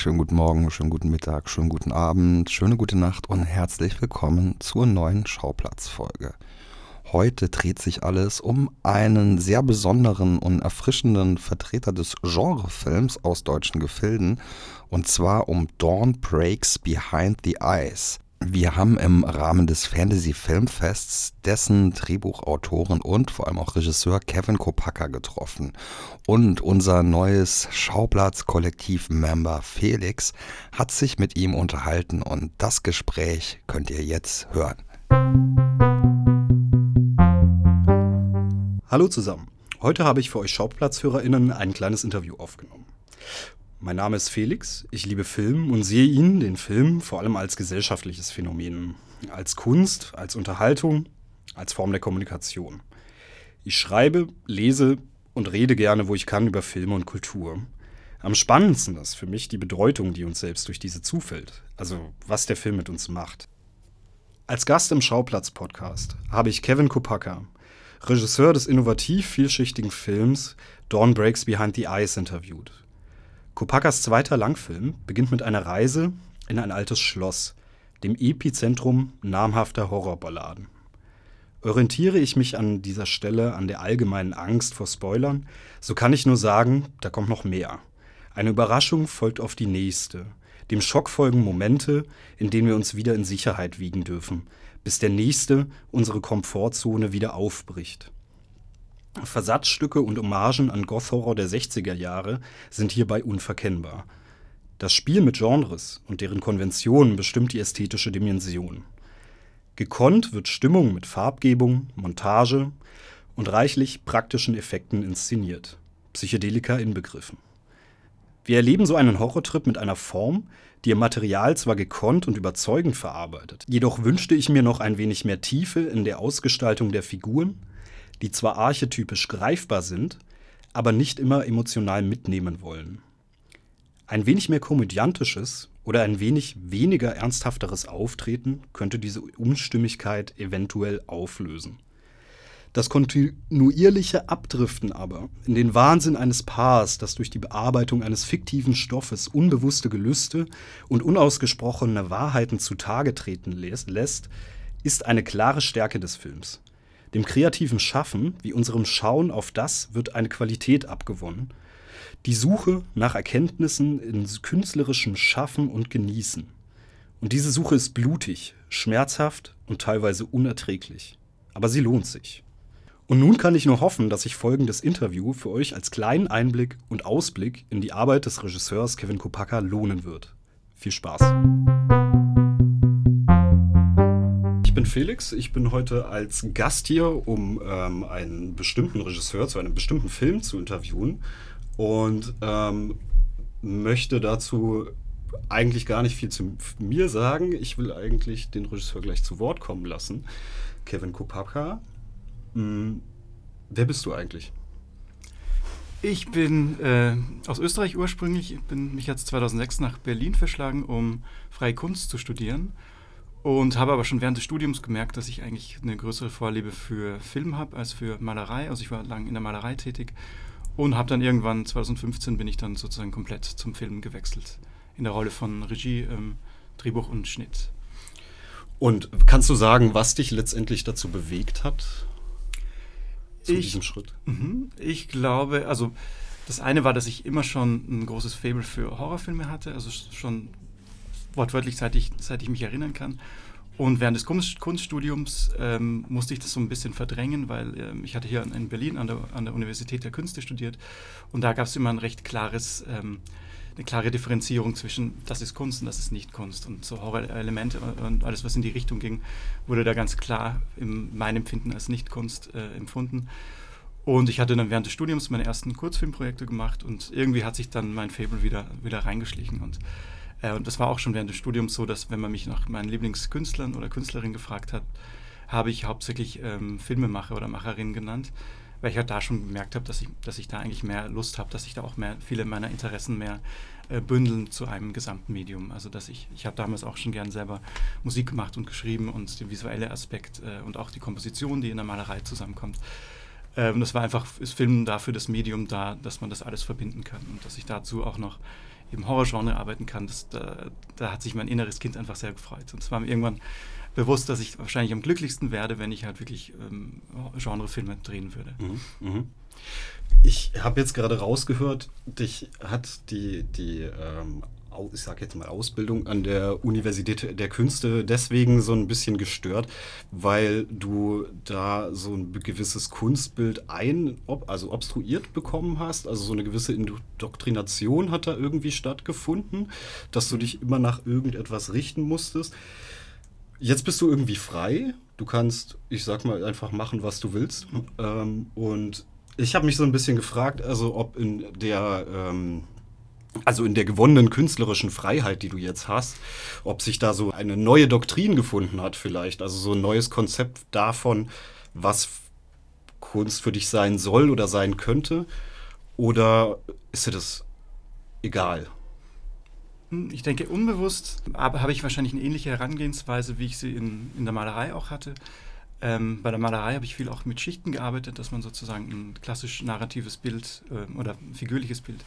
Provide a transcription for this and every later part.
Schönen guten Morgen, schönen guten Mittag, schönen guten Abend, schöne gute Nacht und herzlich willkommen zur neuen Schauplatzfolge. Heute dreht sich alles um einen sehr besonderen und erfrischenden Vertreter des Genrefilms aus deutschen Gefilden, und zwar um Dawn Breaks Behind the Eyes. Wir haben im Rahmen des Fantasy Filmfests dessen Drehbuchautoren und vor allem auch Regisseur Kevin Kopacka getroffen. Und unser neues Schauplatz-Kollektiv-Member Felix hat sich mit ihm unterhalten und das Gespräch könnt ihr jetzt hören. Hallo zusammen. Heute habe ich für euch SchauplatzhörerInnen ein kleines Interview aufgenommen. Mein Name ist Felix, ich liebe Film und sehe ihn, den Film, vor allem als gesellschaftliches Phänomen, als Kunst, als Unterhaltung, als Form der Kommunikation. Ich schreibe, lese und rede gerne, wo ich kann, über Filme und Kultur. Am spannendsten ist für mich die Bedeutung, die uns selbst durch diese zufällt, also was der Film mit uns macht. Als Gast im Schauplatz-Podcast habe ich Kevin Kopacka, Regisseur des innovativ vielschichtigen Films Dawn Breaks Behind the Eyes, interviewt. Kopakas zweiter Langfilm beginnt mit einer Reise in ein altes Schloss, dem Epizentrum namhafter Horrorballaden. Orientiere ich mich an dieser Stelle an der allgemeinen Angst vor Spoilern, so kann ich nur sagen, da kommt noch mehr. Eine Überraschung folgt auf die nächste. Dem Schock folgen Momente, in denen wir uns wieder in Sicherheit wiegen dürfen, bis der nächste unsere Komfortzone wieder aufbricht. Versatzstücke und Hommagen an Goth-Horror der 60er Jahre sind hierbei unverkennbar. Das Spiel mit Genres und deren Konventionen bestimmt die ästhetische Dimension. Gekonnt wird Stimmung mit Farbgebung, Montage und reichlich praktischen Effekten inszeniert, Psychedelika inbegriffen. Wir erleben so einen Horrortrip mit einer Form, die ihr Material zwar gekonnt und überzeugend verarbeitet, jedoch wünschte ich mir noch ein wenig mehr Tiefe in der Ausgestaltung der Figuren, die zwar archetypisch greifbar sind, aber nicht immer emotional mitnehmen wollen. Ein wenig mehr komödiantisches oder ein wenig weniger ernsthafteres Auftreten könnte diese Unstimmigkeit eventuell auflösen. Das kontinuierliche Abdriften aber in den Wahnsinn eines Paars, das durch die Bearbeitung eines fiktiven Stoffes unbewusste Gelüste und unausgesprochene Wahrheiten zutage treten lässt, ist eine klare Stärke des Films. Dem kreativen Schaffen, wie unserem Schauen auf das, wird eine Qualität abgewonnen. Die Suche nach Erkenntnissen in künstlerischem Schaffen und Genießen. Und diese Suche ist blutig, schmerzhaft und teilweise unerträglich. Aber sie lohnt sich. Und nun kann ich nur hoffen, dass sich folgendes Interview für euch als kleinen Einblick und Ausblick in die Arbeit des Regisseurs Kevin Kopacka lohnen wird. Viel Spaß! Ich bin Felix, ich bin heute als Gast hier, um ähm, einen bestimmten Regisseur zu einem bestimmten Film zu interviewen und ähm, möchte dazu eigentlich gar nicht viel zu mir sagen. Ich will eigentlich den Regisseur gleich zu Wort kommen lassen. Kevin Kopapka, hm, wer bist du eigentlich? Ich bin äh, aus Österreich ursprünglich. Ich bin mich jetzt 2006 nach Berlin verschlagen, um freie Kunst zu studieren und habe aber schon während des Studiums gemerkt, dass ich eigentlich eine größere Vorliebe für Film habe als für Malerei. Also ich war lange in der Malerei tätig und habe dann irgendwann 2015 bin ich dann sozusagen komplett zum Film gewechselt in der Rolle von Regie, ähm, Drehbuch und Schnitt. Und kannst du sagen, was dich letztendlich dazu bewegt hat zu ich, diesem Schritt? Mh, ich glaube, also das eine war, dass ich immer schon ein großes Fable für Horrorfilme hatte, also schon wortwörtlich seit ich, seit ich mich erinnern kann. Und während des Kunst, Kunststudiums ähm, musste ich das so ein bisschen verdrängen, weil ähm, ich hatte hier in Berlin an der, an der Universität der Künste studiert und da gab es immer ein recht klares, ähm, eine klare Differenzierung zwischen das ist Kunst und das ist nicht Kunst. Und so Horror-Elemente und alles, was in die Richtung ging, wurde da ganz klar in meinem Empfinden als Nicht-Kunst äh, empfunden. Und ich hatte dann während des Studiums meine ersten Kurzfilmprojekte gemacht und irgendwie hat sich dann mein Fable wieder, wieder reingeschlichen. Und äh, und das war auch schon während des Studiums so, dass wenn man mich nach meinen Lieblingskünstlern oder Künstlerinnen gefragt hat, habe ich hauptsächlich ähm, Filmemacher oder Macherinnen genannt, weil ich halt da schon gemerkt habe, dass ich, dass ich da eigentlich mehr Lust habe, dass ich da auch mehr, viele meiner Interessen mehr äh, bündeln zu einem gesamten Medium. Also dass ich, ich habe damals auch schon gern selber Musik gemacht und geschrieben und der visuelle Aspekt äh, und auch die Komposition, die in der Malerei zusammenkommt. Ähm, das war einfach, ist Film dafür das Medium da, dass man das alles verbinden kann und dass ich dazu auch noch im Horrorgenre arbeiten kann, das, da, da, hat sich mein inneres Kind einfach sehr gefreut. Und es war mir irgendwann bewusst, dass ich wahrscheinlich am glücklichsten werde, wenn ich halt wirklich ähm, Genrefilme drehen würde. Mhm, mh. Ich habe jetzt gerade rausgehört, dich hat die, die ähm, ich sage jetzt mal Ausbildung an der Universität der Künste deswegen so ein bisschen gestört, weil du da so ein gewisses Kunstbild ein, also obstruiert bekommen hast, also so eine gewisse Indoktrination hat da irgendwie stattgefunden, dass du dich immer nach irgendetwas richten musstest. Jetzt bist du irgendwie frei. Du kannst, ich sag mal, einfach machen, was du willst. Ähm, und ich habe mich so ein bisschen gefragt, also ob in der ähm, also in der gewonnenen künstlerischen Freiheit, die du jetzt hast, ob sich da so eine neue Doktrin gefunden hat vielleicht, also so ein neues Konzept davon, was Kunst für dich sein soll oder sein könnte, oder ist dir das egal? Hm, ich denke, unbewusst habe ich wahrscheinlich eine ähnliche Herangehensweise, wie ich sie in, in der Malerei auch hatte. Ähm, bei der Malerei habe ich viel auch mit Schichten gearbeitet, dass man sozusagen ein klassisch narratives Bild äh, oder figürliches Bild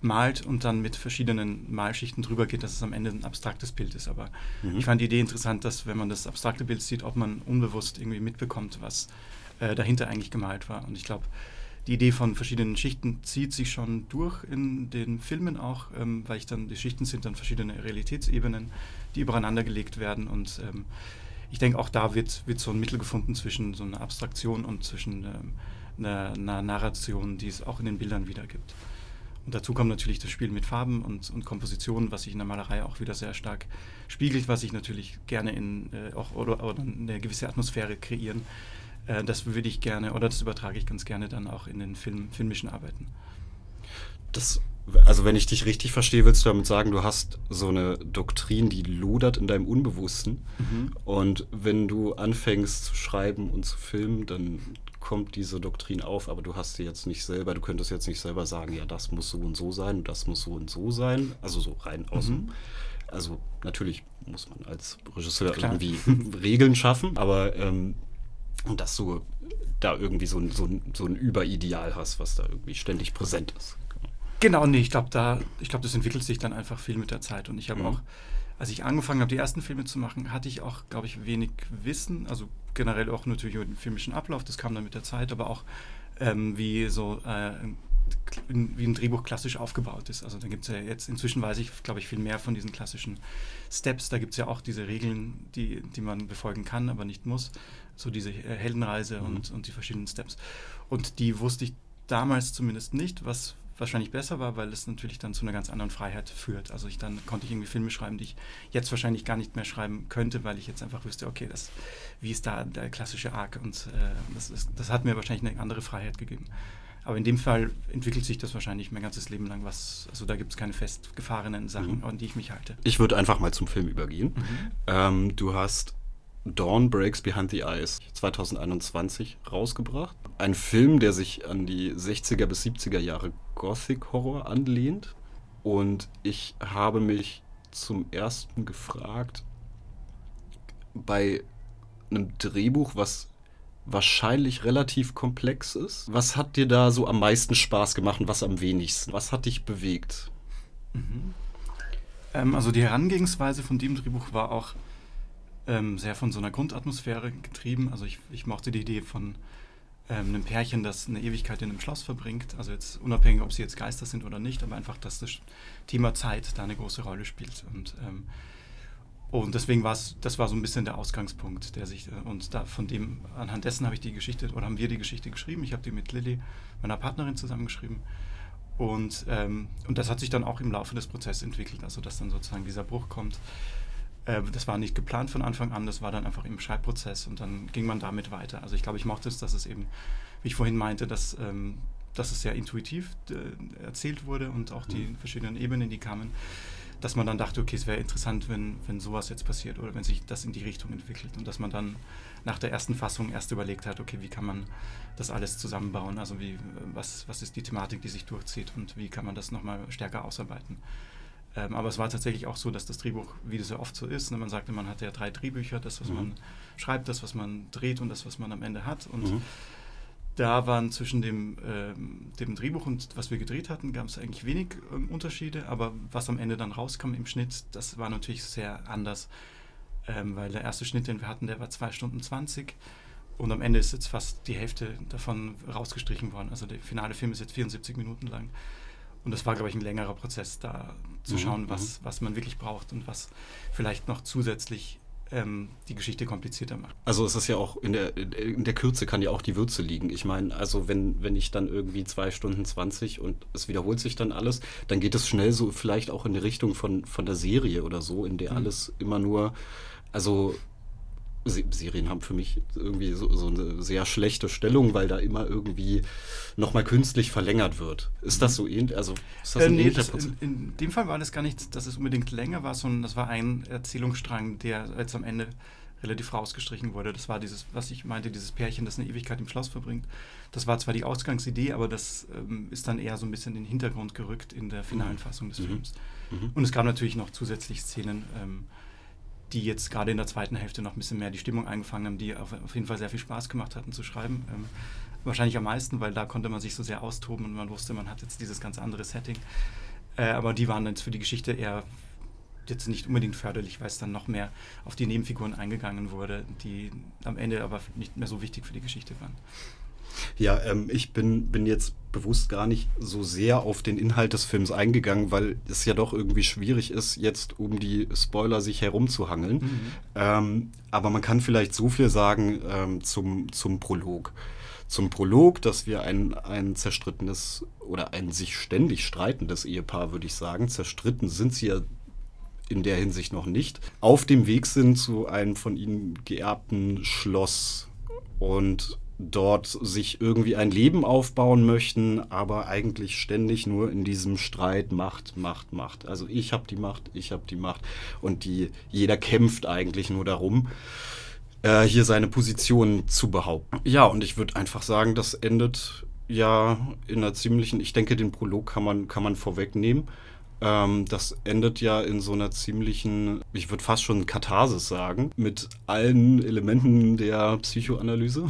malt und dann mit verschiedenen Malschichten drüber geht, dass es am Ende ein abstraktes Bild ist. Aber mhm. ich fand die Idee interessant, dass wenn man das abstrakte Bild sieht, ob man unbewusst irgendwie mitbekommt, was äh, dahinter eigentlich gemalt war. Und ich glaube, die Idee von verschiedenen Schichten zieht sich schon durch in den Filmen auch, ähm, weil ich dann, die Schichten sind dann verschiedene Realitätsebenen, die übereinander gelegt werden. Und ähm, ich denke, auch da wird, wird so ein Mittel gefunden zwischen so einer Abstraktion und zwischen ähm, einer, einer Narration, die es auch in den Bildern wieder gibt. Und dazu kommt natürlich das Spiel mit Farben und, und Kompositionen, was sich in der Malerei auch wieder sehr stark spiegelt, was ich natürlich gerne in äh, auch oder, oder, eine gewisse Atmosphäre kreieren. Äh, das würde ich gerne oder das übertrage ich ganz gerne dann auch in den Film, filmischen Arbeiten. Das, also wenn ich dich richtig verstehe, willst du damit sagen, du hast so eine Doktrin, die lodert in deinem Unbewussten. Mhm. Und wenn du anfängst zu schreiben und zu filmen, dann kommt diese Doktrin auf, aber du hast sie jetzt nicht selber, du könntest jetzt nicht selber sagen, ja, das muss so und so sein und das muss so und so sein. Also so rein aus mhm. Also natürlich muss man als Regisseur Klar. irgendwie Regeln schaffen, aber ähm, dass du da irgendwie so ein, so, ein, so ein Überideal hast, was da irgendwie ständig präsent ist. Genau, nee, ich glaube, da, ich glaube, das entwickelt sich dann einfach viel mit der Zeit. Und ich habe mhm. auch, als ich angefangen habe, die ersten Filme zu machen, hatte ich auch, glaube ich, wenig Wissen. Also generell auch natürlich über den filmischen Ablauf, das kam dann mit der Zeit, aber auch ähm, wie so äh, wie ein Drehbuch klassisch aufgebaut ist. Also da gibt es ja jetzt, inzwischen weiß ich, glaube ich, viel mehr von diesen klassischen Steps. Da gibt es ja auch diese Regeln, die, die man befolgen kann, aber nicht muss. So diese äh, Heldenreise mhm. und, und die verschiedenen Steps. Und die wusste ich damals zumindest nicht, was wahrscheinlich besser war, weil es natürlich dann zu einer ganz anderen Freiheit führt. Also ich dann konnte ich irgendwie Filme schreiben, die ich jetzt wahrscheinlich gar nicht mehr schreiben könnte, weil ich jetzt einfach wüsste, okay, das, wie ist da der klassische Arc und äh, das, ist, das hat mir wahrscheinlich eine andere Freiheit gegeben. Aber in dem Fall entwickelt sich das wahrscheinlich mein ganzes Leben lang was. Also da gibt es keine festgefahrenen Sachen, mhm. an die ich mich halte. Ich würde einfach mal zum Film übergehen. Mhm. Ähm, du hast Dawn Breaks Behind the Eyes 2021 rausgebracht. Ein Film, der sich an die 60er bis 70er Jahre Gothic Horror anlehnt. Und ich habe mich zum ersten gefragt, bei einem Drehbuch, was wahrscheinlich relativ komplex ist, was hat dir da so am meisten Spaß gemacht und was am wenigsten? Was hat dich bewegt? Mhm. Ähm, also die Herangehensweise von dem Drehbuch war auch ähm, sehr von so einer Grundatmosphäre getrieben. Also ich, ich mochte die Idee von ähm, einem Pärchen, das eine Ewigkeit in einem Schloss verbringt. Also jetzt unabhängig, ob sie jetzt Geister sind oder nicht, aber einfach, dass das Thema Zeit da eine große Rolle spielt. Und, ähm, und deswegen war es, das war so ein bisschen der Ausgangspunkt, der sich, äh, und da von dem, anhand dessen habe ich die Geschichte, oder haben wir die Geschichte geschrieben. Ich habe die mit Lilly, meiner Partnerin, zusammengeschrieben. Und, ähm, und das hat sich dann auch im Laufe des Prozesses entwickelt, also dass dann sozusagen dieser Bruch kommt äh, das war nicht geplant von Anfang an, das war dann einfach im Schreibprozess und dann ging man damit weiter. Also ich glaube, ich mochte es, dass es eben, wie ich vorhin meinte, dass, ähm, dass es sehr intuitiv äh, erzählt wurde und auch die mhm. verschiedenen Ebenen, die kamen, dass man dann dachte, okay, es wäre interessant, wenn, wenn sowas jetzt passiert oder wenn sich das in die Richtung entwickelt und dass man dann nach der ersten Fassung erst überlegt hat, okay, wie kann man das alles zusammenbauen, also wie, was, was ist die Thematik, die sich durchzieht und wie kann man das nochmal stärker ausarbeiten. Ähm, aber es war tatsächlich auch so, dass das Drehbuch, wie das ja oft so ist, ne, man sagte, man hat ja drei Drehbücher, das, was mhm. man schreibt, das, was man dreht und das, was man am Ende hat. Und mhm. da waren zwischen dem, ähm, dem Drehbuch und was wir gedreht hatten, gab es eigentlich wenig ähm, Unterschiede, aber was am Ende dann rauskam im Schnitt, das war natürlich sehr anders, ähm, weil der erste Schnitt, den wir hatten, der war 2 Stunden 20 und am Ende ist jetzt fast die Hälfte davon rausgestrichen worden. Also der finale Film ist jetzt 74 Minuten lang. Und das war, glaube ich, ein längerer Prozess, da zu mhm, schauen, was, mhm. was man wirklich braucht und was vielleicht noch zusätzlich ähm, die Geschichte komplizierter macht. Also es ist ja auch in der, in der Kürze kann ja auch die Würze liegen. Ich meine, also wenn, wenn ich dann irgendwie zwei Stunden 20 und es wiederholt sich dann alles, dann geht es schnell so vielleicht auch in die Richtung von, von der Serie oder so, in der mhm. alles immer nur, also Serien haben für mich irgendwie so, so, eine sehr schlechte Stellung, weil da immer irgendwie nochmal künstlich verlängert wird. Ist das so ähnlich? Also ist das äh, nee, das, in, in, dem Fall war das gar nicht, dass es unbedingt länger war, sondern das war ein Erzählungsstrang, der jetzt am Ende relativ rausgestrichen wurde. Das war dieses, was ich meinte, dieses Pärchen, das eine Ewigkeit im Schloss verbringt. Das war zwar die Ausgangsidee, aber das ähm, ist dann eher so ein bisschen in den Hintergrund gerückt in der finalen mhm. Fassung des mhm. Films. Mhm. Und es gab natürlich noch zusätzlich Szenen, ähm, die jetzt gerade in der zweiten Hälfte noch ein bisschen mehr die Stimmung eingefangen haben, die auf, auf jeden Fall sehr viel Spaß gemacht hatten zu schreiben. Ähm, wahrscheinlich am meisten, weil da konnte man sich so sehr austoben und man wusste, man hat jetzt dieses ganz andere Setting. Äh, aber die waren jetzt für die Geschichte eher jetzt nicht unbedingt förderlich, weil es dann noch mehr auf die Nebenfiguren eingegangen wurde, die am Ende aber nicht mehr so wichtig für die Geschichte waren. Ja, ähm, ich bin, bin jetzt bewusst gar nicht so sehr auf den Inhalt des Films eingegangen, weil es ja doch irgendwie schwierig ist, jetzt um die Spoiler sich herumzuhangeln. Mhm. Ähm, aber man kann vielleicht so viel sagen ähm, zum, zum Prolog. Zum Prolog, dass wir ein, ein zerstrittenes oder ein sich ständig streitendes Ehepaar, würde ich sagen, zerstritten sind sie ja in der Hinsicht noch nicht, auf dem Weg sind zu einem von ihnen geerbten Schloss und dort sich irgendwie ein Leben aufbauen möchten, aber eigentlich ständig nur in diesem Streit Macht, Macht, Macht. Also ich habe die Macht, ich habe die Macht und die jeder kämpft eigentlich nur darum, äh, hier seine Position zu behaupten. Ja, und ich würde einfach sagen, das endet ja in einer ziemlichen, ich denke, den Prolog kann man kann man vorwegnehmen. Ähm, das endet ja in so einer ziemlichen, ich würde fast schon Katharsis sagen, mit allen Elementen der Psychoanalyse.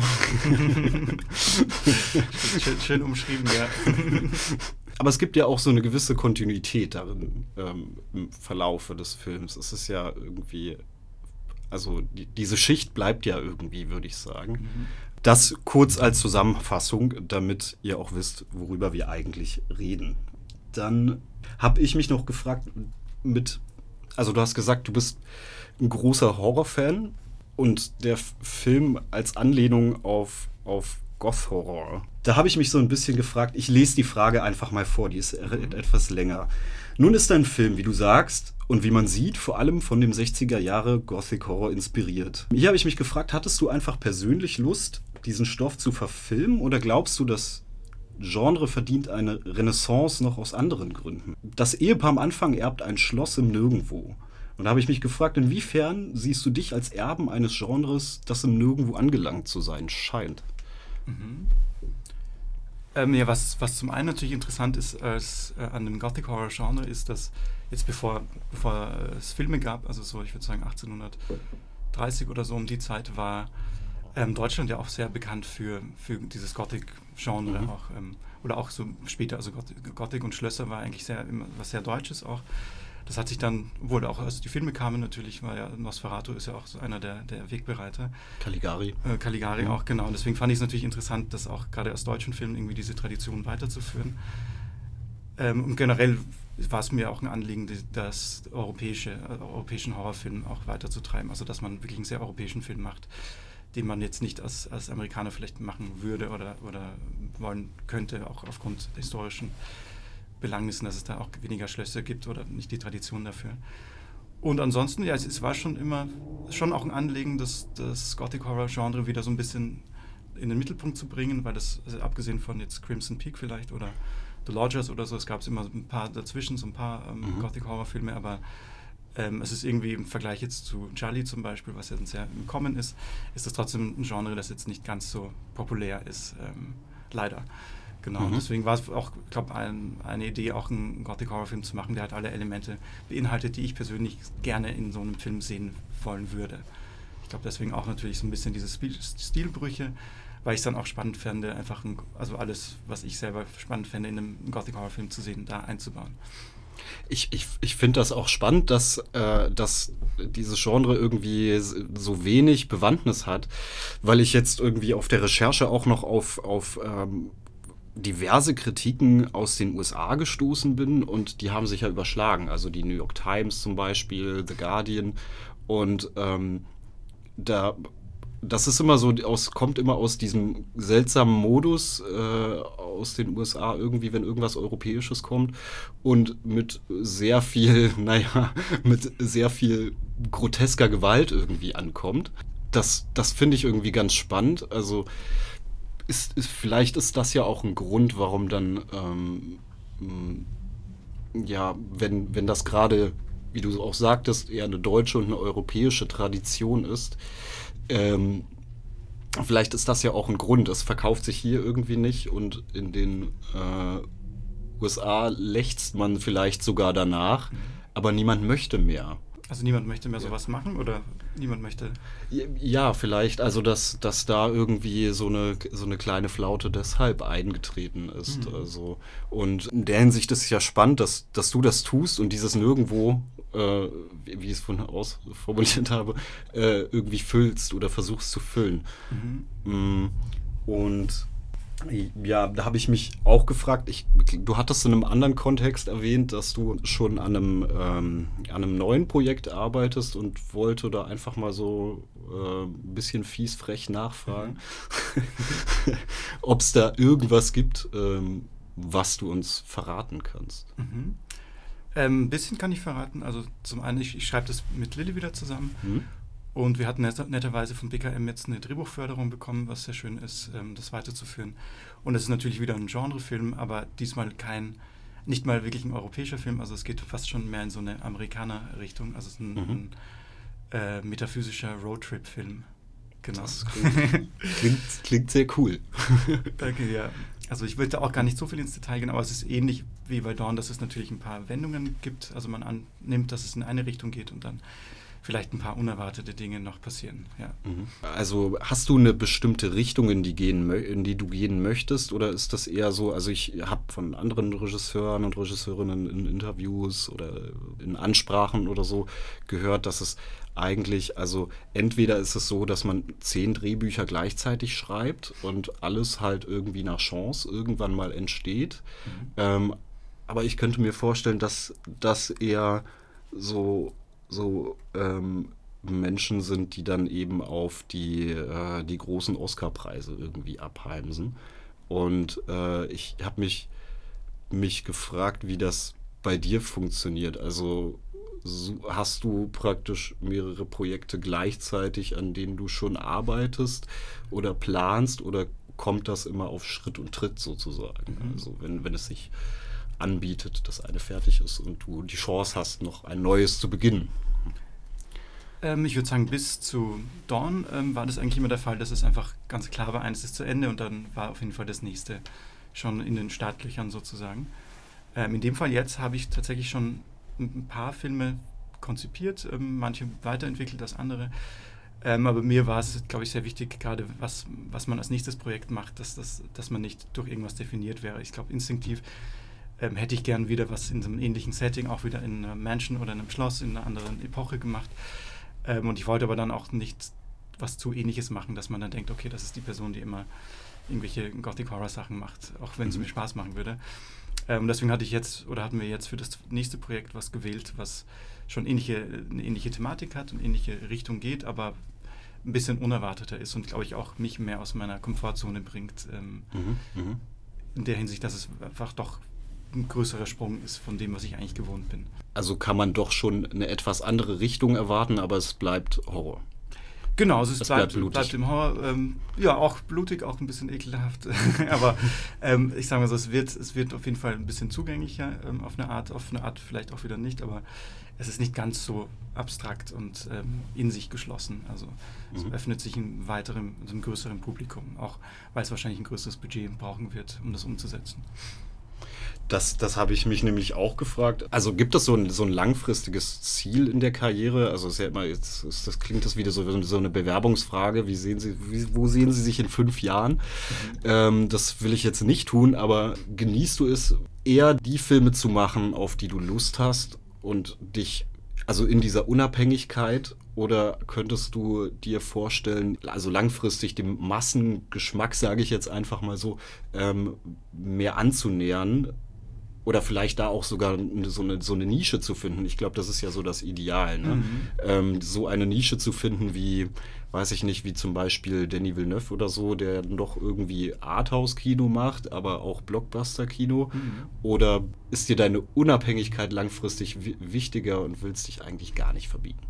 schön, schön, umschrieben, ja. Aber es gibt ja auch so eine gewisse Kontinuität darin ähm, im Verlaufe des Films. Es ist ja irgendwie, also die, diese Schicht bleibt ja irgendwie, würde ich sagen. Mhm. Das kurz als Zusammenfassung, damit ihr auch wisst, worüber wir eigentlich reden. Dann habe ich mich noch gefragt mit, also du hast gesagt, du bist ein großer Horrorfan und der Film als Anlehnung auf, auf Goth-Horror. Da habe ich mich so ein bisschen gefragt, ich lese die Frage einfach mal vor, die ist etwas länger. Nun ist dein Film, wie du sagst, und wie man sieht, vor allem von dem 60er Jahre Gothic Horror inspiriert. Hier habe ich mich gefragt, hattest du einfach persönlich Lust, diesen Stoff zu verfilmen oder glaubst du, dass Genre verdient eine Renaissance noch aus anderen Gründen. Das Ehepaar am Anfang erbt ein Schloss im Nirgendwo. Und da habe ich mich gefragt, inwiefern siehst du dich als Erben eines Genres, das im Nirgendwo angelangt zu sein scheint? Mhm. Ähm, ja, was, was zum einen natürlich interessant ist als, äh, an dem Gothic Horror Genre, ist, dass jetzt bevor, bevor es Filme gab, also so, ich würde sagen 1830 oder so um die Zeit, war ähm, Deutschland ja auch sehr bekannt für, für dieses Gothic-Genre mhm. auch. Ähm, oder auch so später, also Gothic und Schlösser war eigentlich sehr, immer was sehr Deutsches auch. Das hat sich dann, obwohl auch als die Filme kamen, natürlich war ja Nosferatu ist ja auch so einer der, der Wegbereiter. Caligari. Äh, Caligari mhm. auch, genau. Und deswegen fand ich es natürlich interessant, das auch gerade aus deutschen Filmen irgendwie diese Tradition weiterzuführen. Ähm, und generell war es mir auch ein Anliegen, das europäische, äh, europäischen Horrorfilm auch weiterzutreiben. Also dass man wirklich einen sehr europäischen Film macht den man jetzt nicht als, als Amerikaner vielleicht machen würde oder, oder wollen könnte, auch aufgrund historischen Belangnissen, dass es da auch weniger Schlösser gibt oder nicht die Tradition dafür. Und ansonsten, ja, es, es war schon immer, schon auch ein Anliegen, das, das Gothic Horror Genre wieder so ein bisschen in den Mittelpunkt zu bringen, weil das, also abgesehen von jetzt Crimson Peak vielleicht oder The Lodgers oder so, es gab immer ein paar dazwischen, so ein paar ähm, mhm. Gothic Horror Filme, aber ähm, es ist irgendwie im Vergleich jetzt zu Charlie zum Beispiel, was ja sehr im Kommen ist, ist das trotzdem ein Genre, das jetzt nicht ganz so populär ist, ähm, leider. Genau, mhm. deswegen war es auch, ich glaube, ein, eine Idee, auch einen Gothic-Horror-Film zu machen, der halt alle Elemente beinhaltet, die ich persönlich gerne in so einem Film sehen wollen würde. Ich glaube, deswegen auch natürlich so ein bisschen diese Stilbrüche, weil ich es dann auch spannend fände, einfach ein, also alles, was ich selber spannend fände, in einem Gothic Horror Film zu sehen, da einzubauen. Ich, ich, ich finde das auch spannend, dass, äh, dass dieses Genre irgendwie so wenig Bewandtnis hat, weil ich jetzt irgendwie auf der Recherche auch noch auf, auf ähm, diverse Kritiken aus den USA gestoßen bin und die haben sich ja überschlagen. Also die New York Times zum Beispiel, The Guardian und ähm, da das ist immer so, aus, kommt immer aus diesem seltsamen Modus äh, aus den USA irgendwie, wenn irgendwas Europäisches kommt und mit sehr viel, naja, mit sehr viel grotesker Gewalt irgendwie ankommt. Das, das finde ich irgendwie ganz spannend. Also ist, ist, vielleicht ist das ja auch ein Grund, warum dann, ähm, ja, wenn, wenn das gerade, wie du auch sagtest, eher eine deutsche und eine europäische Tradition ist, ähm, vielleicht ist das ja auch ein Grund. Es verkauft sich hier irgendwie nicht und in den äh, USA lechzt man vielleicht sogar danach, aber niemand möchte mehr. Also niemand möchte mehr sowas machen oder niemand möchte. Ja, vielleicht. Also dass, dass da irgendwie so eine, so eine kleine Flaute deshalb eingetreten ist. Mhm. Also, und in der Hinsicht ist es ja spannend, dass, dass du das tust und dieses Nirgendwo, äh, wie, ich es vorhin ausformuliert habe, äh, irgendwie füllst oder versuchst zu füllen. Mhm. Mm, und ja, da habe ich mich auch gefragt. Ich, du hattest in einem anderen Kontext erwähnt, dass du schon an einem, ähm, an einem neuen Projekt arbeitest und wollte da einfach mal so äh, ein bisschen fies frech nachfragen, mhm. ob es da irgendwas gibt, ähm, was du uns verraten kannst. Mhm. Ähm, ein bisschen kann ich verraten. Also zum einen, ich, ich schreibe das mit Lilly wieder zusammen. Mhm. Und wir hatten netterweise von BKM jetzt eine Drehbuchförderung bekommen, was sehr schön ist, ähm, das weiterzuführen. Und es ist natürlich wieder ein Genrefilm, aber diesmal kein, nicht mal wirklich ein europäischer Film, also es geht fast schon mehr in so eine Amerikaner-Richtung. Also es ist ein, mhm. ein äh, metaphysischer Roadtrip-Film. Genau. Klingt, klingt, klingt, sehr cool. Danke, ja. Also ich würde auch gar nicht so viel ins Detail gehen, aber es ist ähnlich wie bei Dawn, dass es natürlich ein paar Wendungen gibt. Also man annimmt, dass es in eine Richtung geht und dann vielleicht ein paar unerwartete Dinge noch passieren. Ja. Mhm. Also hast du eine bestimmte Richtung, in die, gehen, in die du gehen möchtest? Oder ist das eher so, also ich habe von anderen Regisseuren und Regisseurinnen in Interviews oder in Ansprachen oder so gehört, dass es eigentlich, also entweder ist es so, dass man zehn Drehbücher gleichzeitig schreibt und alles halt irgendwie nach Chance irgendwann mal entsteht. Mhm. Ähm, aber ich könnte mir vorstellen, dass das eher so so ähm, Menschen sind, die dann eben auf die, äh, die großen Oscar-Preise irgendwie abheimsen. Und äh, ich habe mich, mich gefragt, wie das bei dir funktioniert. Also so, hast du praktisch mehrere Projekte gleichzeitig, an denen du schon arbeitest oder planst oder kommt das immer auf Schritt und Tritt sozusagen? Mhm. Also wenn, wenn es sich anbietet, dass eine fertig ist und du die Chance hast, noch ein neues zu beginnen? Ähm, ich würde sagen, bis zu Dawn ähm, war das eigentlich immer der Fall, dass es einfach ganz klar war, eines ist zu Ende und dann war auf jeden Fall das nächste schon in den Startlöchern sozusagen. Ähm, in dem Fall jetzt habe ich tatsächlich schon ein paar Filme konzipiert, ähm, manche weiterentwickelt als andere. Ähm, aber mir war es, glaube ich, sehr wichtig, gerade was, was man als nächstes Projekt macht, dass, dass, dass man nicht durch irgendwas definiert wäre. Ich glaube, instinktiv ähm, hätte ich gern wieder was in einem ähnlichen Setting, auch wieder in einem Mansion oder in einem Schloss in einer anderen Epoche gemacht. Ähm, und ich wollte aber dann auch nicht was zu ähnliches machen, dass man dann denkt, okay, das ist die Person, die immer irgendwelche Gothic Horror Sachen macht, auch wenn mhm. sie mir Spaß machen würde. Ähm, deswegen hatte ich jetzt oder hatten wir jetzt für das nächste Projekt was gewählt, was schon ähnliche, eine ähnliche Thematik hat und ähnliche Richtung geht, aber ein bisschen unerwarteter ist und glaube ich auch mich mehr aus meiner Komfortzone bringt. Ähm, mhm. Mhm. In der Hinsicht, dass es einfach doch ein größerer Sprung ist von dem, was ich eigentlich gewohnt bin. Also kann man doch schon eine etwas andere Richtung erwarten, aber es bleibt Horror. Genau, also es, es bleibt, bleibt, bleibt, im Horror. Ähm, ja, auch blutig, auch ein bisschen ekelhaft. aber ähm, ich sage mal so, es wird, es wird auf jeden Fall ein bisschen zugänglicher ähm, auf eine Art, auf eine Art vielleicht auch wieder nicht, aber es ist nicht ganz so abstrakt und ähm, in sich geschlossen. Also es mhm. öffnet sich einem weiteren, also einem größeren Publikum, auch weil es wahrscheinlich ein größeres Budget brauchen wird, um das umzusetzen. Das, das habe ich mich nämlich auch gefragt. Also gibt es so ein, so ein langfristiges Ziel in der Karriere? Also ist ja immer, jetzt ist, das klingt das wieder so, so eine Bewerbungsfrage. Wie sehen Sie, wie, wo sehen Sie sich in fünf Jahren? Mhm. Ähm, das will ich jetzt nicht tun, aber genießt du es, eher die Filme zu machen, auf die du Lust hast und dich, also in dieser Unabhängigkeit oder könntest du dir vorstellen, also langfristig dem Massengeschmack, sage ich jetzt einfach mal so, ähm, mehr anzunähern oder vielleicht da auch sogar so eine, so eine Nische zu finden. Ich glaube, das ist ja so das Ideal. Ne? Mhm. Ähm, so eine Nische zu finden wie, weiß ich nicht, wie zum Beispiel Danny Villeneuve oder so, der doch irgendwie Arthouse-Kino macht, aber auch Blockbuster-Kino. Mhm. Oder ist dir deine Unabhängigkeit langfristig wichtiger und willst dich eigentlich gar nicht verbieten?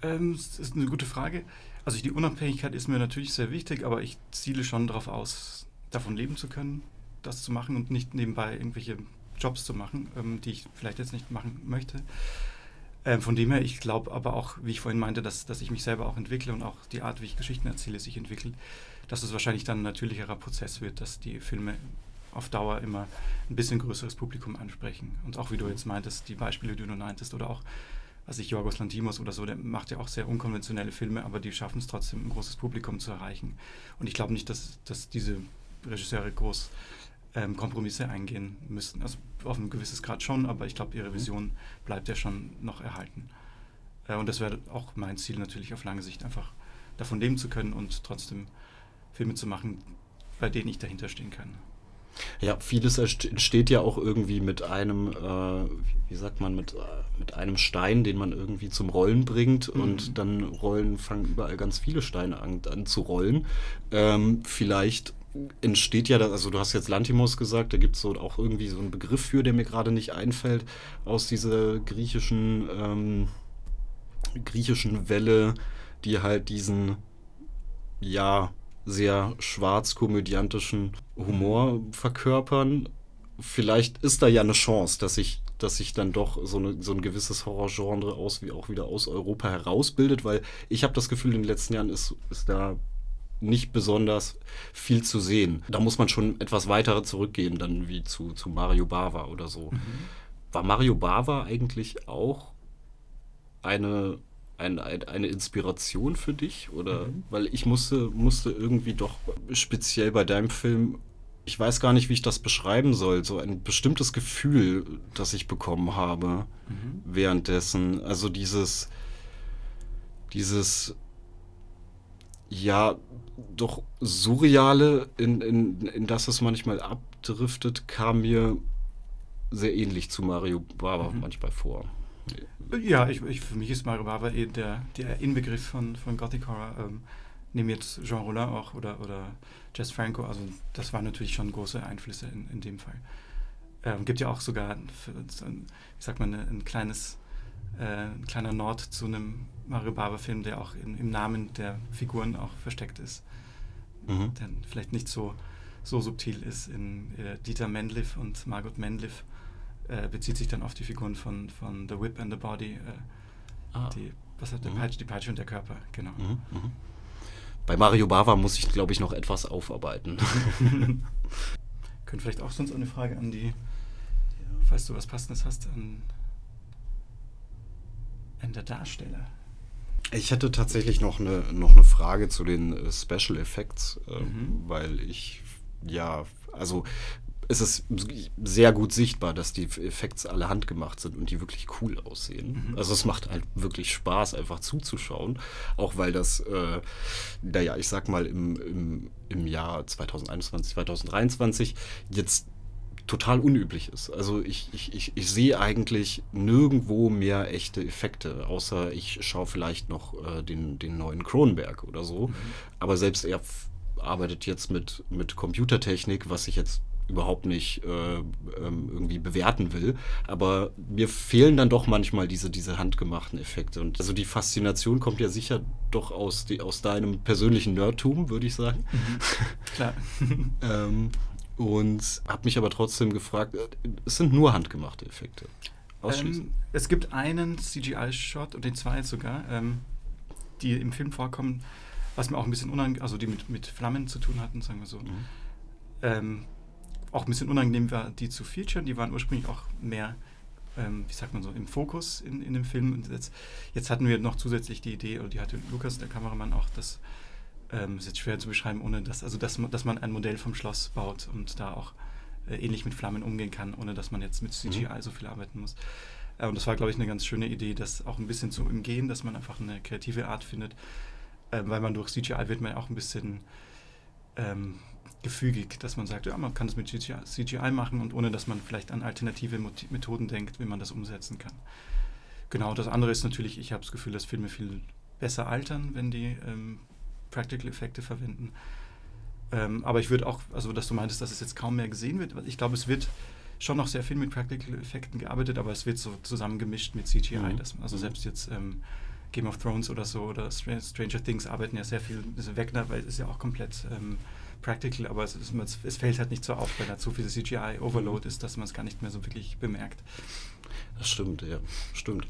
Ähm, das ist eine gute Frage. Also die Unabhängigkeit ist mir natürlich sehr wichtig, aber ich ziele schon darauf aus, davon leben zu können das zu machen und nicht nebenbei irgendwelche Jobs zu machen, ähm, die ich vielleicht jetzt nicht machen möchte. Ähm, von dem her, ich glaube aber auch, wie ich vorhin meinte, dass, dass ich mich selber auch entwickle und auch die Art, wie ich Geschichten erzähle, sich entwickelt, dass es wahrscheinlich dann ein natürlicherer Prozess wird, dass die Filme auf Dauer immer ein bisschen größeres Publikum ansprechen. Und auch wie du jetzt meintest, die Beispiele, die du meintest, oder auch, was ich Jorgos Lantimos oder so, der macht ja auch sehr unkonventionelle Filme, aber die schaffen es trotzdem, ein großes Publikum zu erreichen. Und ich glaube nicht, dass, dass diese Regisseure groß ähm, Kompromisse eingehen müssen. Also auf ein gewisses Grad schon, aber ich glaube, ihre mhm. Vision bleibt ja schon noch erhalten. Äh, und das wäre auch mein Ziel natürlich auf lange Sicht, einfach davon leben zu können und trotzdem Filme zu machen, bei denen ich dahinter stehen kann. Ja, vieles entsteht ja auch irgendwie mit einem, äh, wie sagt man, mit, äh, mit einem Stein, den man irgendwie zum Rollen bringt mhm. und dann rollen, fangen überall ganz viele Steine an, an zu rollen. Ähm, vielleicht entsteht ja, also du hast jetzt Lantimos gesagt, da gibt es so auch irgendwie so einen Begriff für, der mir gerade nicht einfällt, aus dieser griechischen, ähm, griechischen Welle, die halt diesen, ja, sehr schwarz-komödiantischen Humor verkörpern. Vielleicht ist da ja eine Chance, dass sich dass sich dann doch so, eine, so ein gewisses Horrorgenre aus, wie auch wieder aus Europa herausbildet, weil ich habe das Gefühl, in den letzten Jahren ist, ist da nicht besonders viel zu sehen. Da muss man schon etwas weiter zurückgehen, dann wie zu, zu Mario Bava oder so. Mhm. War Mario Bava eigentlich auch eine, eine, eine Inspiration für dich? Oder mhm. weil ich musste, musste irgendwie doch speziell bei deinem Film, ich weiß gar nicht, wie ich das beschreiben soll, so ein bestimmtes Gefühl, das ich bekommen habe mhm. währenddessen. Also dieses, dieses ja, doch surreale, in, in, in das es manchmal abdriftet, kam mir sehr ähnlich zu Mario Bava mhm. manchmal vor. Ja, ich, ich, für mich ist Mario Bava eh der, der Inbegriff von, von Gothic Horror. Ähm, nehme jetzt Jean Rollin auch oder, oder Jess Franco, also das waren natürlich schon große Einflüsse in, in dem Fall. Ähm, gibt ja auch sogar, für, wie sagt man, ein kleines, äh, ein kleiner Nord zu einem Mario Barber-Film, der auch in, im Namen der Figuren auch versteckt ist. Mhm. Der vielleicht nicht so, so subtil ist. In äh, Dieter Mendliff und Margot Mendliff äh, bezieht sich dann auf die Figuren von, von The Whip and the Body. Äh, ah. die, was hat der mhm. Peitsche, die Peitsche und der Körper, genau. Mhm. mhm. Bei Mario Bava muss ich, glaube ich, noch etwas aufarbeiten. Könnte vielleicht auch sonst eine Frage an die, falls du was Passendes hast, an, an der Darsteller. Ich hätte tatsächlich noch eine, noch eine Frage zu den äh, Special Effects, äh, mhm. weil ich, ja, also es ist sehr gut sichtbar, dass die Effekte alle handgemacht sind und die wirklich cool aussehen. Mhm. Also es macht halt wirklich Spaß, einfach zuzuschauen. Auch weil das, äh, naja, ich sag mal, im, im, im Jahr 2021, 2023 jetzt total unüblich ist. Also ich, ich, ich, ich sehe eigentlich nirgendwo mehr echte Effekte, außer ich schaue vielleicht noch äh, den, den neuen Kronberg oder so. Mhm. Aber selbst er arbeitet jetzt mit, mit Computertechnik, was ich jetzt überhaupt nicht äh, ähm, irgendwie bewerten will. Aber mir fehlen dann doch manchmal diese, diese handgemachten Effekte. Und also die Faszination kommt ja sicher doch aus, die, aus deinem persönlichen Nerdtum, würde ich sagen. Mhm. Klar. ähm, und habe mich aber trotzdem gefragt, äh, es sind nur handgemachte Effekte. Ähm, es gibt einen CGI-Shot und den zwei sogar, ähm, die im Film vorkommen, was mir auch ein bisschen unangenehm, also die mit, mit Flammen zu tun hatten, sagen wir so. Mhm. Ähm, auch ein bisschen unangenehm war, die zu featuren. Die waren ursprünglich auch mehr, ähm, wie sagt man so, im Fokus in, in dem Film. Und jetzt, jetzt hatten wir noch zusätzlich die Idee, oder die hatte Lukas, der Kameramann, auch, das ähm, ist jetzt schwer zu beschreiben, ohne dass, also dass, dass man ein Modell vom Schloss baut und da auch äh, ähnlich mit Flammen umgehen kann, ohne dass man jetzt mit CGI mhm. so viel arbeiten muss. Äh, und das war, glaube ich, eine ganz schöne Idee, das auch ein bisschen zu umgehen, dass man einfach eine kreative Art findet, äh, weil man durch CGI wird man auch ein bisschen ähm, gefügig, dass man sagt, ja, man kann das mit CGI, machen und ohne, dass man vielleicht an alternative Methoden denkt, wie man das umsetzen kann. Genau, das andere ist natürlich, ich habe das Gefühl, dass Filme viel besser altern, wenn die ähm, Practical Effekte verwenden. Ähm, aber ich würde auch, also dass du meintest, dass es jetzt kaum mehr gesehen wird, ich glaube, es wird schon noch sehr viel mit Practical Effekten gearbeitet, aber es wird so zusammengemischt mit CGI. Mhm. Das, also selbst jetzt ähm, Game of Thrones oder so oder Stranger Things arbeiten ja sehr viel, also Wegner, weil es ist ja auch komplett ähm, practical, aber es, ist, es, fällt halt nicht so auf, weil da zu viel CGI-Overload ist, dass man es gar nicht mehr so wirklich bemerkt. Das stimmt, ja, stimmt.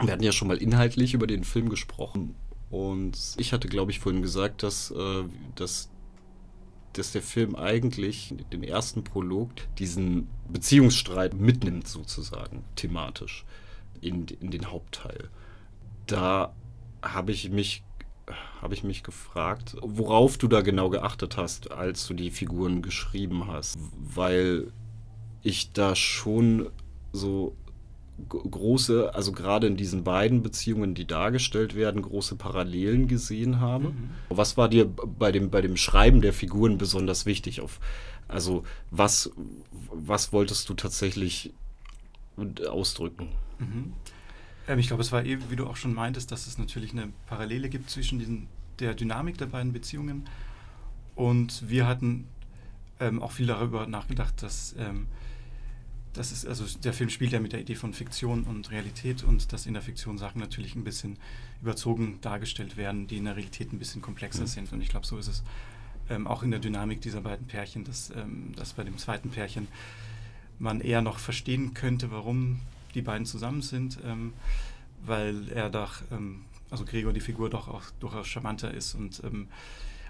Wir hatten ja schon mal inhaltlich über den Film gesprochen und ich hatte, glaube ich, vorhin gesagt, dass, äh, dass dass der Film eigentlich den ersten Prolog diesen Beziehungsstreit mitnimmt, sozusagen, thematisch, in, in den Hauptteil. Da habe ich mich habe ich mich gefragt, worauf du da genau geachtet hast, als du die Figuren geschrieben hast, weil ich da schon so große, also gerade in diesen beiden Beziehungen, die dargestellt werden, große Parallelen gesehen habe. Mhm. Was war dir bei dem, bei dem Schreiben der Figuren besonders wichtig? Auf, also was, was wolltest du tatsächlich ausdrücken? Mhm. Ähm, ich glaube, es war eben, wie du auch schon meintest, dass es natürlich eine Parallele gibt zwischen diesen, der Dynamik der beiden Beziehungen. Und wir hatten ähm, auch viel darüber nachgedacht, dass ähm, das ist, also der Film spielt ja mit der Idee von Fiktion und Realität und dass in der Fiktion Sachen natürlich ein bisschen überzogen dargestellt werden, die in der Realität ein bisschen komplexer mhm. sind. Und ich glaube, so ist es ähm, auch in der Dynamik dieser beiden Pärchen, dass, ähm, dass bei dem zweiten Pärchen man eher noch verstehen könnte, warum die beiden zusammen sind, ähm, weil er doch, ähm, also Gregor die Figur doch auch durchaus charmanter ist und ähm,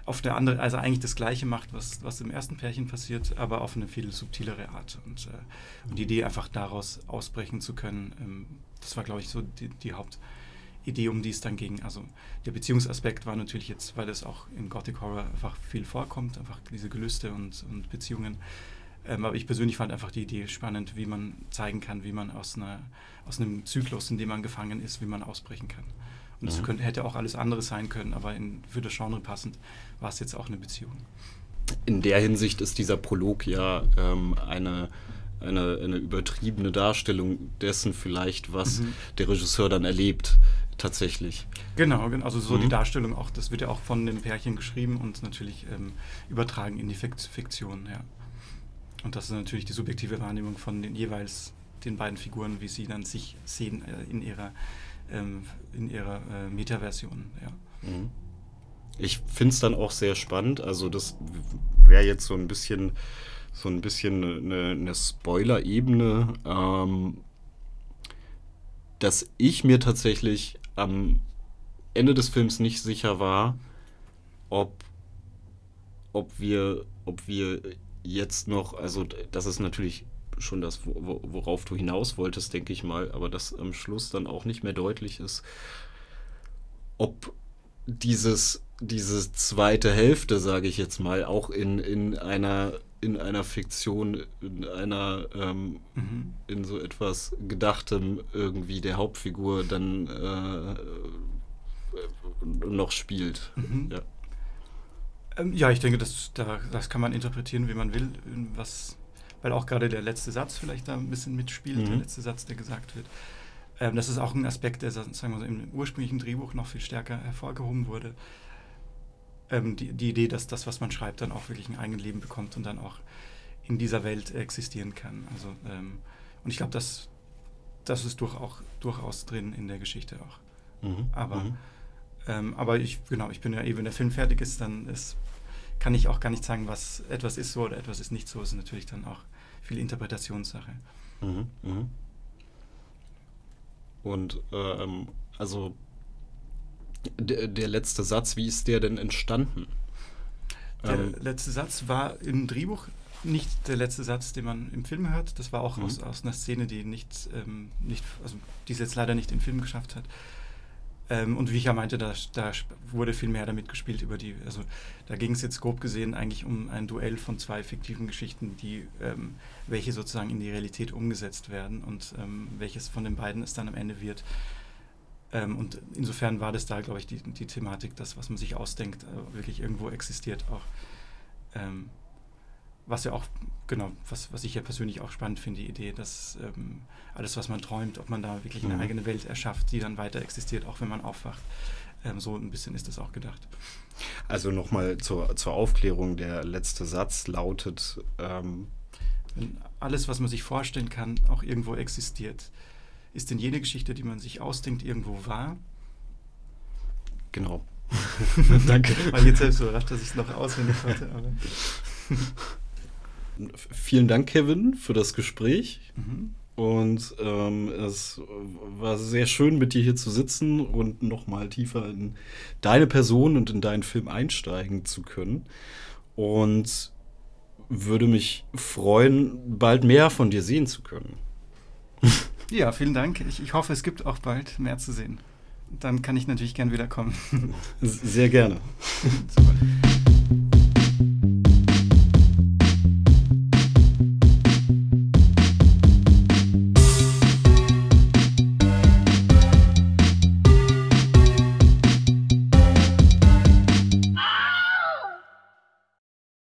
auf eine andere, also eigentlich das Gleiche macht, was, was im ersten Pärchen passiert, aber auf eine viel subtilere Art. Und, äh, und die Idee, einfach daraus ausbrechen zu können, ähm, das war, glaube ich, so die, die, Hauptidee, um die es dann ging. Also der Beziehungsaspekt war natürlich jetzt, weil es auch im Gothic Horror einfach viel vorkommt, einfach diese Gelüste und, und Beziehungen. Ähm, aber ich persönlich fand einfach die Idee spannend, wie man zeigen kann, wie man aus, einer, aus einem Zyklus, in dem man gefangen ist, wie man ausbrechen kann. Und das mhm. hätte auch alles andere sein können, aber in, für das Genre passend war es jetzt auch eine Beziehung. In der Hinsicht ist dieser Prolog ja ähm, eine, eine, eine, übertriebene Darstellung dessen vielleicht, was mhm. der Regisseur dann erlebt, tatsächlich. Genau, also so mhm. die Darstellung auch, das wird ja auch von dem Pärchen geschrieben und natürlich ähm, übertragen in die Fiktion, ja. Und das ist natürlich die subjektive Wahrnehmung von den jeweils den beiden Figuren, wie sie dann sich sehen äh, in ihrer ähm, in ihrer äh, Meta-Version. Ja. Mhm. Ich finde es dann auch sehr spannend. Also das wäre jetzt so ein bisschen so ein bisschen eine, eine Spoiler-Ebene, ähm, dass ich mir tatsächlich am Ende des Films nicht sicher war, ob, ob wir, ob wir jetzt noch, also das ist natürlich schon das, worauf du hinaus wolltest, denke ich mal, aber dass am Schluss dann auch nicht mehr deutlich ist, ob dieses, diese zweite Hälfte, sage ich jetzt mal, auch in, in einer in einer Fiktion, in einer ähm, mhm. in so etwas Gedachtem irgendwie der Hauptfigur dann äh, noch spielt. Mhm. Ja. Ähm, ja, ich denke, das, da, das kann man interpretieren, wie man will, was weil auch gerade der letzte Satz vielleicht da ein bisschen mitspielt, mhm. der letzte Satz, der gesagt wird. Ähm, das ist auch ein Aspekt, der sagen wir so, im ursprünglichen Drehbuch noch viel stärker hervorgehoben wurde. Ähm, die, die Idee, dass das, was man schreibt, dann auch wirklich ein eigenes Leben bekommt und dann auch in dieser Welt existieren kann. Also, ähm, und ich glaube, das, das ist durch auch, durchaus drin in der Geschichte auch. Mhm. Aber, mhm. Ähm, aber ich, genau, ich bin ja eh, wenn der Film fertig ist, dann ist, kann ich auch gar nicht sagen, was etwas ist so oder etwas ist nicht so. Es ist natürlich dann auch viel Interpretationssache. Mhm, mh. Und ähm, also der, der, letzte Satz, wie ist der denn entstanden? Der ähm, letzte Satz war im Drehbuch nicht der letzte Satz, den man im Film hört. Das war auch mhm. aus, aus einer Szene, die nicht, ähm, nicht, also die es jetzt leider nicht in den Film geschafft hat. Ähm, und wie ich ja meinte, da, da wurde viel mehr damit gespielt über die, also da ging es jetzt grob gesehen eigentlich um ein Duell von zwei fiktiven Geschichten, die ähm, welche sozusagen in die Realität umgesetzt werden und ähm, welches von den beiden es dann am Ende wird. Ähm, und insofern war das da, glaube ich, die, die Thematik, das, was man sich ausdenkt, äh, wirklich irgendwo existiert auch. Was ja auch, genau, was, was ich ja persönlich auch spannend finde, die Idee, dass ähm, alles, was man träumt, ob man da wirklich eine mhm. eigene Welt erschafft, die dann weiter existiert, auch wenn man aufwacht. Ähm, so ein bisschen ist das auch gedacht. Also nochmal zur, zur Aufklärung, der letzte Satz lautet, ähm wenn alles, was man sich vorstellen kann, auch irgendwo existiert, ist denn jede Geschichte, die man sich ausdenkt, irgendwo wahr? Genau. Danke. War jetzt selbst überrascht, dass ich es noch auswendig hatte. Aber Vielen Dank, Kevin, für das Gespräch. Mhm. Und ähm, es war sehr schön, mit dir hier zu sitzen und nochmal tiefer in deine Person und in deinen Film einsteigen zu können. Und würde mich freuen, bald mehr von dir sehen zu können. Ja, vielen Dank. Ich, ich hoffe, es gibt auch bald mehr zu sehen. Dann kann ich natürlich gern wiederkommen. Sehr gerne. Super.